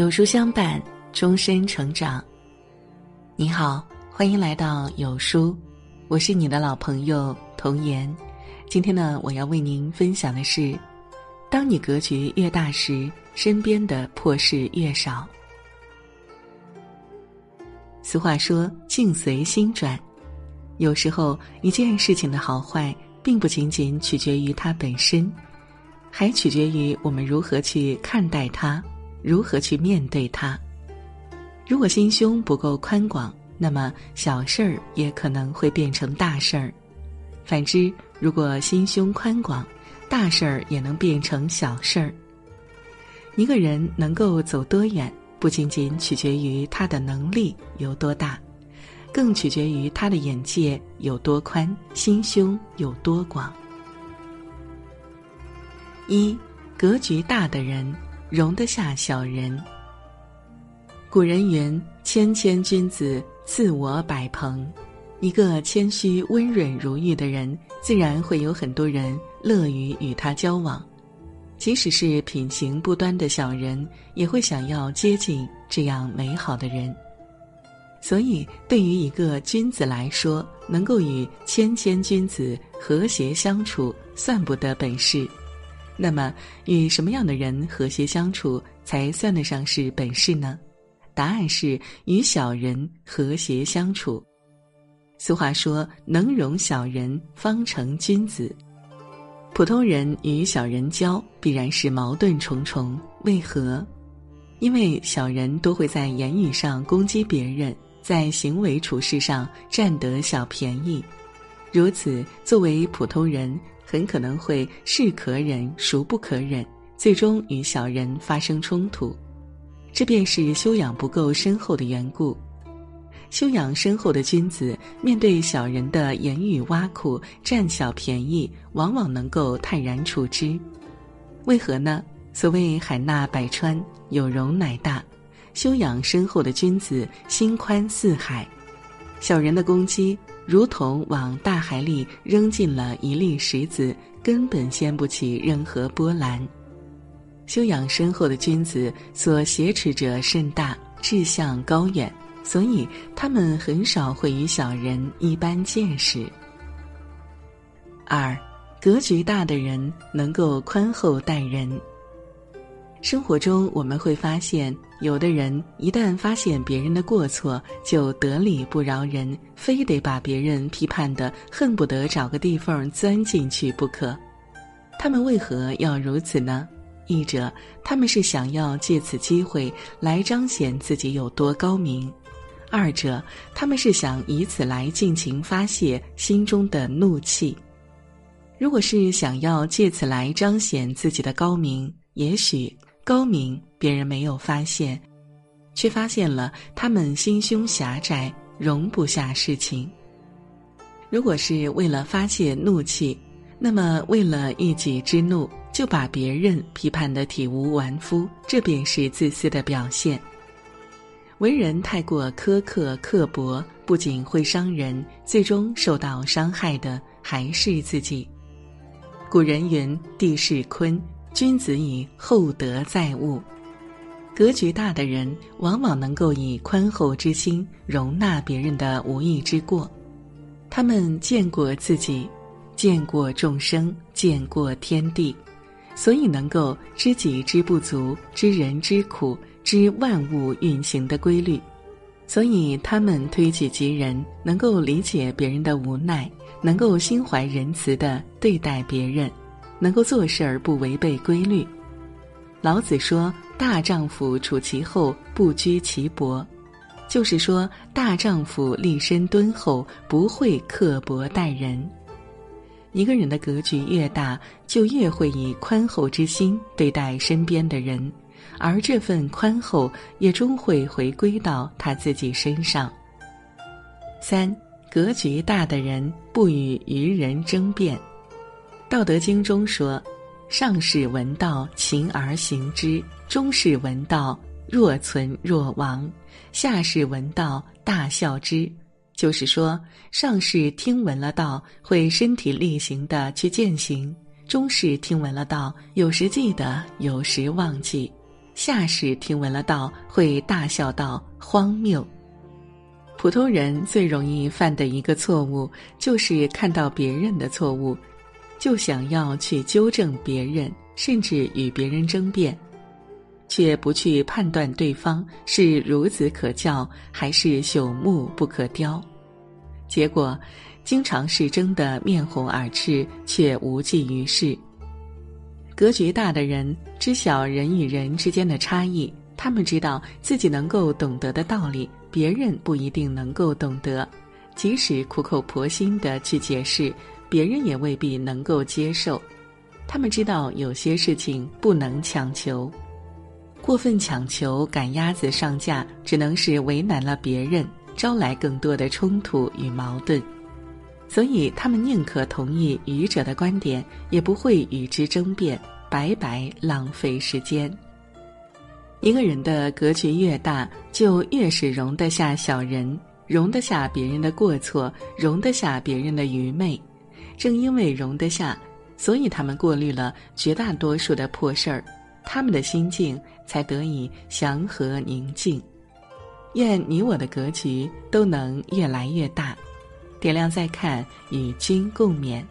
有书相伴，终身成长。你好，欢迎来到有书，我是你的老朋友童言。今天呢，我要为您分享的是：当你格局越大时，身边的破事越少。俗话说“境随心转”，有时候一件事情的好坏，并不仅仅取决于它本身，还取决于我们如何去看待它。如何去面对它？如果心胸不够宽广，那么小事儿也可能会变成大事儿；反之，如果心胸宽广，大事儿也能变成小事儿。一个人能够走多远，不仅仅取决于他的能力有多大，更取决于他的眼界有多宽，心胸有多广。一，格局大的人。容得下小人。古人云：“谦谦君子，自我百朋。”一个谦虚、温润如玉的人，自然会有很多人乐于与他交往。即使是品行不端的小人，也会想要接近这样美好的人。所以，对于一个君子来说，能够与谦谦君子和谐相处，算不得本事。那么，与什么样的人和谐相处才算得上是本事呢？答案是与小人和谐相处。俗话说：“能容小人，方成君子。”普通人与小人交，必然是矛盾重重。为何？因为小人都会在言语上攻击别人，在行为处事上占得小便宜。如此，作为普通人。很可能会是可忍孰不可忍，最终与小人发生冲突，这便是修养不够深厚的缘故。修养深厚的君子，面对小人的言语挖苦、占小便宜，往往能够泰然处之。为何呢？所谓海纳百川，有容乃大。修养深厚的君子，心宽似海。小人的攻击。如同往大海里扔进了一粒石子，根本掀不起任何波澜。修养深厚的君子所挟持者甚大，志向高远，所以他们很少会与小人一般见识。二，格局大的人能够宽厚待人。生活中我们会发现，有的人一旦发现别人的过错，就得理不饶人，非得把别人批判的恨不得找个地缝钻进去不可。他们为何要如此呢？一者，他们是想要借此机会来彰显自己有多高明；二者，他们是想以此来尽情发泄心中的怒气。如果是想要借此来彰显自己的高明，也许。高明，别人没有发现，却发现了他们心胸狭窄，容不下事情。如果是为了发泄怒气，那么为了一己之怒，就把别人批判的体无完肤，这便是自私的表现。为人太过苛刻刻薄，不仅会伤人，最终受到伤害的还是自己。古人云：“地势坤。”君子以厚德载物，格局大的人往往能够以宽厚之心容纳别人的无意之过。他们见过自己，见过众生，见过天地，所以能够知己之不足，知人之苦，知万物运行的规律。所以他们推己及人，能够理解别人的无奈，能够心怀仁慈的对待别人。能够做事儿不违背规律。老子说：“大丈夫处其厚，不居其薄。”就是说，大丈夫立身敦厚，不会刻薄待人。一个人的格局越大，就越会以宽厚之心对待身边的人，而这份宽厚也终会回归到他自己身上。三，格局大的人不与愚人争辩。道德经中说：“上士闻道，勤而行之；中士闻道，若存若亡；下士闻道，大笑之。”就是说，上士听闻了道，会身体力行的去践行；中士听闻了道，有时记得，有时忘记；下士听闻了道，会大笑道：“荒谬。”普通人最容易犯的一个错误，就是看到别人的错误，就想要去纠正别人，甚至与别人争辩，却不去判断对方是孺子可教还是朽木不可雕，结果经常是争得面红耳赤，却无济于事。格局大的人知晓人与人之间的差异，他们知道自己能够懂得的道理。别人不一定能够懂得，即使苦口婆心的去解释，别人也未必能够接受。他们知道有些事情不能强求，过分强求赶鸭子上架，只能是为难了别人，招来更多的冲突与矛盾。所以，他们宁可同意愚者的观点，也不会与之争辩，白白浪费时间。一个人的格局越大，就越是容得下小人，容得下别人的过错，容得下别人的愚昧。正因为容得下，所以他们过滤了绝大多数的破事儿，他们的心境才得以祥和宁静。愿你我的格局都能越来越大。点亮再看，与君共勉。